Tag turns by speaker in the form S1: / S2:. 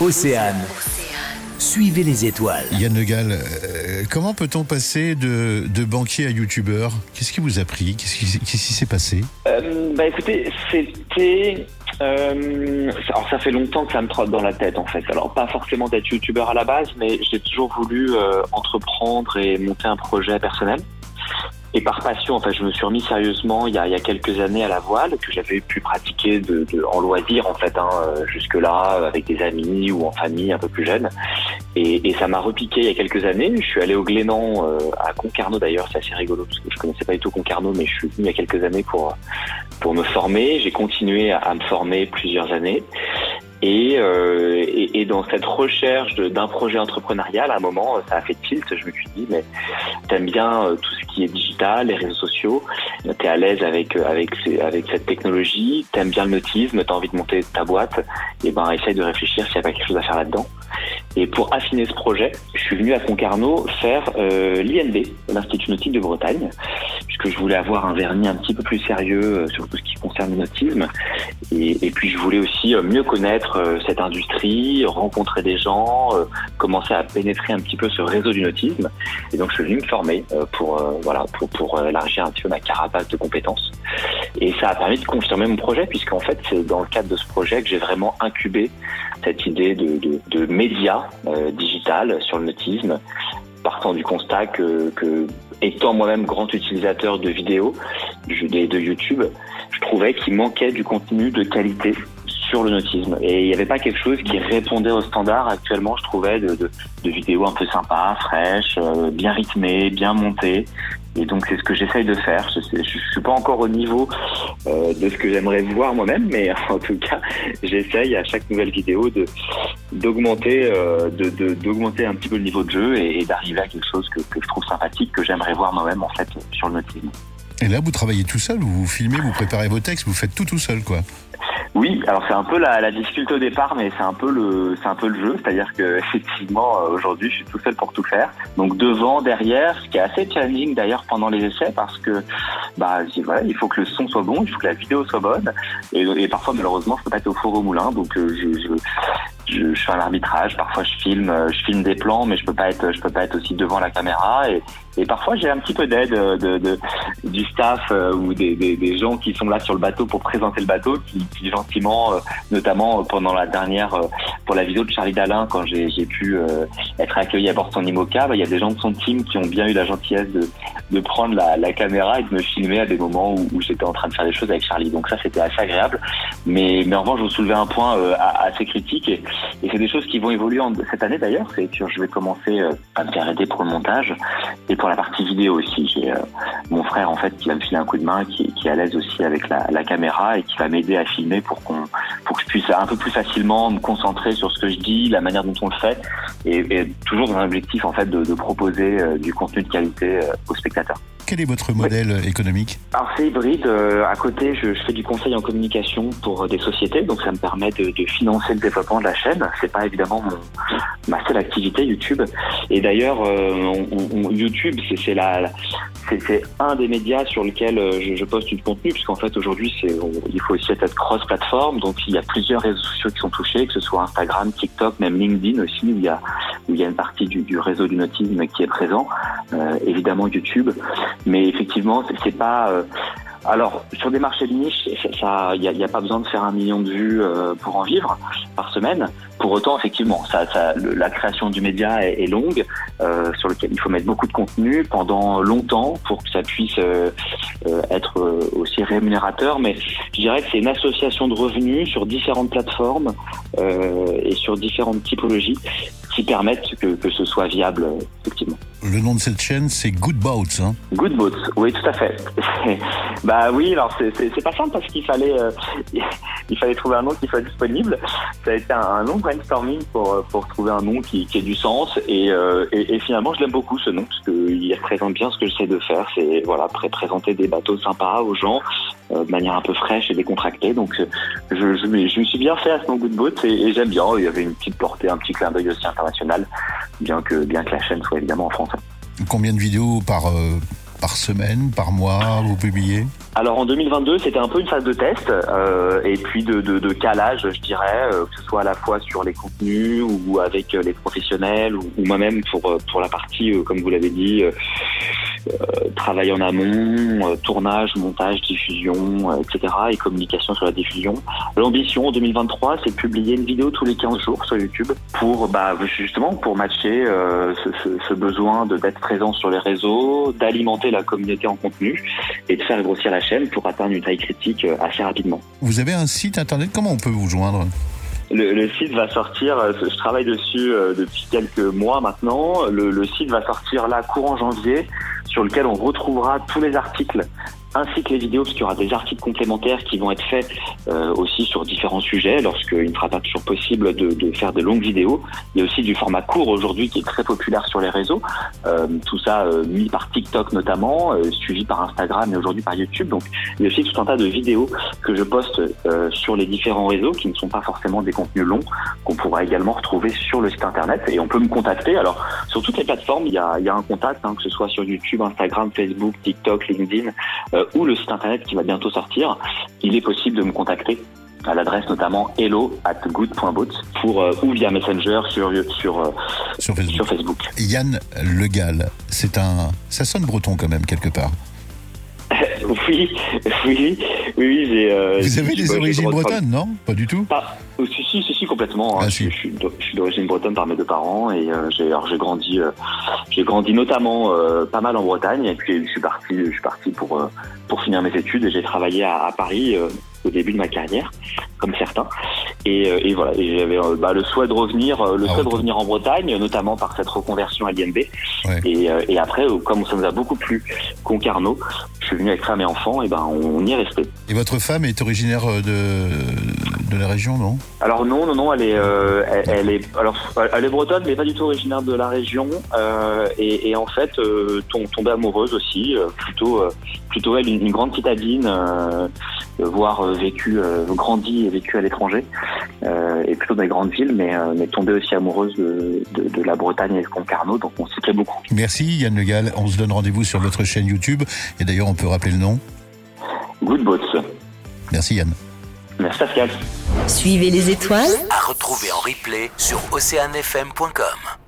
S1: Océane. Suivez les étoiles.
S2: Yann Le Gall, euh, comment peut-on passer de, de banquier à youtubeur? Qu'est-ce qui vous a pris? Qu'est-ce qui, qu'est-ce qui s'est passé?
S3: Euh, bah écoutez, c'était. euh, alors ça fait longtemps que ça me trotte dans la tête en fait. Alors pas forcément d'être youtubeur à la base, mais j'ai toujours voulu euh, entreprendre et monter un projet personnel. Et par passion, en fait, je me suis remis sérieusement il y a, il y a quelques années à la voile que j'avais pu pratiquer de, de- en loisir en fait, hein, euh, jusque là avec des amis ou en famille un peu plus jeune. Et, et ça m'a repiqué il y a quelques années. Je suis allé au Glénan euh, à Concarneau d'ailleurs, c'est assez rigolo parce que je connaissais pas du tout Concarneau, mais je suis venu il y a quelques années pour pour me former. J'ai continué à, à me former plusieurs années. Et, euh, et, et dans cette recherche d'un projet entrepreneurial, à un moment, ça a fait tilt. Je me suis dit, mais t'aimes bien euh, tout ce qui est digital, les réseaux sociaux, t'es à l'aise avec euh, avec avec cette technologie, t'aimes bien le nautisme, t'as envie de monter ta boîte, et ben essaye de réfléchir s'il y a pas quelque chose à faire là-dedans. Et pour affiner ce projet, je suis venu à Concarneau faire euh, l'INB, l'Institut nautique de Bretagne, puisque je voulais avoir un vernis un petit peu plus sérieux euh, sur tout ce qui concerne le nautisme. Et, et puis je voulais aussi euh, mieux connaître euh, cette industrie, rencontrer des gens, commencer à pénétrer un petit peu ce réseau du nautisme. Et donc je suis venu me former pour euh, voilà pour, pour élargir un petit peu ma carapace de compétences. Et ça a permis de confirmer mon projet, puisqu'en fait c'est dans le cadre de ce projet que j'ai vraiment incubé cette idée de, de, de euh, digital sur le nautisme, partant du constat que, étant moi-même grand utilisateur de vidéos de, YouTube, je trouvais qu'il manquait du contenu de qualité sur le nautisme. Et il n'y avait pas quelque chose qui répondait aux standards actuellement, je trouvais, de vidéos un peu sympas, fraîches, euh, bien rythmées, bien montées. Et donc c'est ce que j'essaye de faire. Je, je, suis pas encore au niveau euh, de ce que j'aimerais voir moi-même, mais en tout cas, j'essaye à chaque nouvelle vidéo euh, d'augmenter un petit peu le niveau de jeu et, et d'arriver à quelque chose que, que je trouve sympathique, que j'aimerais voir moi-même en fait sur le nautisme.
S2: Et là, vous travaillez tout seul, vous filmez, vous préparez vos textes, vous faites tout tout seul, quoi.
S3: Oui, alors c'est un peu la, la difficulté au départ, mais c'est un peu le c'est un peu le jeu, c'est-à-dire que effectivement euh, aujourd'hui je suis tout seul pour tout faire. Donc devant, derrière, ce qui est assez challenging d'ailleurs pendant les essais parce que bah voilà, il faut que le son soit bon, il faut que la vidéo soit bonne, et, et parfois malheureusement je peux pas être au four au moulin, donc euh, je, je je, je fais un arbitrage. Parfois, je filme, euh, je filme des plans, mais je peux pas être, je peux pas être aussi devant la caméra. Et, et parfois, j'ai un petit peu d'aide euh, de, de- du staff euh, ou des, des, gens qui sont là sur le bateau pour présenter le bateau, qui, qui gentiment, euh, notamment euh, pendant la dernière, euh, pour la vidéo de Charlie Dalin, quand j'ai pu être accueilli à bord de son IMOCA, bah, il y a des gens de son team qui ont bien eu la gentillesse de, de prendre la, la caméra et de me filmer à des moments où, où j'étais en train de faire des choses avec Charlie. Donc ça, c'était assez agréable. Mais, mais en revanche, je vous soulevais un point assez critique et c'est des choses qui vont évoluer en- cette année d'ailleurs. C'est que je vais commencer euh, à me faire aider pour le montage et pour la partie vidéo aussi. J'ai euh, mon frère en fait qui va me filer un coup de main, qui, qui est à l'aise aussi avec la, la caméra et qui va m'aider à filmer pour qu'on pour que je puisse un peu plus facilement me concentrer sur ce que je dis, la manière dont on le fait et, et toujours dans un objectif en fait de, de proposer euh, du contenu de qualité euh, aux spectateurs.
S2: Quel est votre modèle économique
S3: Alors c'est hybride. euh, à côté, je, je fais du conseil en communication pour des sociétés, donc ça me permet de, de financer le développement de la chaîne. C'est pas évidemment mon, ma seule activité YouTube. Et d'ailleurs, euh, on- on- YouTube, c'est c'est la, la- c'est c'est un des médias sur lequel euh, je, je poste du contenu, puisqu'en fait aujourd'hui, il faut aussi être cross-plateforme. Donc il y a plusieurs réseaux sociaux qui sont touchés, que ce soit Instagram, TikTok, même LinkedIn aussi, où il y a où il y a une partie du, réseau du nautisme qui est présent. Euh, évidemment YouTube, mais effectivement, c'est- pas. euh, alors sur des marchés de niche, il y a, pas besoin de faire un million de vues euh, pour en vivre par semaine. Pour autant, effectivement, ça, ça, la création du média est, longue, euh, sur lequel il faut mettre beaucoup de contenu pendant longtemps pour que ça puisse euh, euh, être euh, aussi rémunérateur. Mais je dirais que c'est une association de revenus sur différentes plateformes euh, et sur différentes typologies permettent que, que ce soit viable, effectivement.
S2: Le nom de cette chaîne, c'est Good Boats. Hein.
S3: Good Boats, oui, tout à fait. bah oui, alors c'est- pas simple parce qu'il fallait euh, il fallait trouver un nom qui soit disponible. Ça a été un, un long brainstorming pour euh, pour trouver un nom qui, qui ait du sens et, euh, et, et finalement je l'aime beaucoup ce nom parce qu'il représente bien ce que j'essaie de faire. C'est voilà pré- présenter des bateaux sympas aux gens de manière un peu fraîche et décontractée. Donc euh, je, je, me- je me suis bien fait à ce Good Boats et, et j'aime bien. Il y avait une petite portée, un petit clin d'œil aussi international, bien que bien que la chaîne soit évidemment en français.
S2: Combien de vidéos par, euh, par semaine, par mois, vous publiez?
S3: Alors en 2022, c'était un peu une phase de test euh, et puis de, de, de, calage, je dirais, euh, que ce soit à la fois sur les contenus ou avec euh, les professionnels ou, ou moi-même pour euh, pour la partie, comme vous l'avez dit, travail en amont, tournage, montage, diffusion, etc. et communication sur la diffusion. L'ambition en 2023, c'est de publier une vidéo tous les 15 jours sur YouTube pour bah, justement pour matcher ce, ce, ce, besoin de d'être présent sur les réseaux, d'alimenter la communauté en contenu et de faire grossir la chaîne pour atteindre une taille critique euh, assez rapidement.
S2: Vous avez un site internet, comment on peut vous joindre?
S3: Le, site va sortir, euh, je travaille dessus euh, depuis quelques mois maintenant. Le, le, site va sortir là courant janvier, sur lequel on retrouvera tous les articles ainsi que les vidéos, parce qu'il y aura des articles complémentaires qui vont être faits euh, aussi sur différents sujets, lorsqu'il ne sera pas toujours possible de, de, faire de longues vidéos. Il y a aussi du format court aujourd'hui qui est très populaire sur les réseaux, euh, tout ça euh, mis par TikTok notamment, euh, suivi par Instagram et aujourd'hui par YouTube. Donc il y a aussi tout un tas de vidéos que je poste euh, sur les différents réseaux qui ne sont pas forcément des contenus longs, qu'on pourra également retrouver sur le site internet et on peut me contacter. Alors sur toutes les plateformes, il y a, il y a un contact, hein, que ce soit sur YouTube, Instagram, Facebook, TikTok, LinkedIn euh, ou le site internet qui va bientôt sortir, il est possible de me contacter à l'adresse notamment hello at good.boat pour euh, ou via Messenger sur sur, euh,
S2: sur, Facebook.
S3: sur Facebook.
S2: Yann Legal, c'est un ça sonne breton quand même quelque part.
S3: oui, oui, oui, j'ai.
S2: Euh, Vous avez des origines bretonnes, non? Pas du tout.
S3: Pas, si, si, si, si, complètement. Hein. Ah, si. Je, suis, je suis d'origine bretonne par mes deux parents et euh, j'ai, alors j'ai grandi, euh, j'ai grandi notamment euh, pas mal en Bretagne et puis je suis parti, je suis parti pour euh, pour finir mes études et j'ai travaillé à, à Paris au début de ma carrière, comme certains. Et, euh, et voilà, et j'avais euh, bah, le souhait de revenir, euh, le ah, souhait de revenir en Bretagne, notamment par cette reconversion à. Ouais. Et, et, après, comme ça nous a beaucoup plu Concarneau, je suis venu avec femme et enfants, et ben on y est resté.
S2: Et votre femme est originaire de, de la région, non?
S3: Alors non, non, non, elle est, euh, elle, elle, est, alors elle est bretonne, mais pas du tout originaire de la région. Euh, et, et, en fait, euh, tombée amoureuse aussi, plutôt, plutôt elle, une, une grande citadine, voire vécu, grandi et vécu à l'étranger, et plutôt dans les grandes villes, mais, mais tombée aussi amoureuse de, de, de la Bretagne et de Concarneau, donc on s'y plaît beaucoup.
S2: Merci Yann Le Gall, on se donne rendez-vous sur votre chaîne YouTube, et d'ailleurs on peut rappeler le nom
S3: Good Boats.
S2: Merci Yann.
S3: Merci Pascal.
S4: Suivez les étoiles.
S1: À retrouver en replay sur oceanfm.com.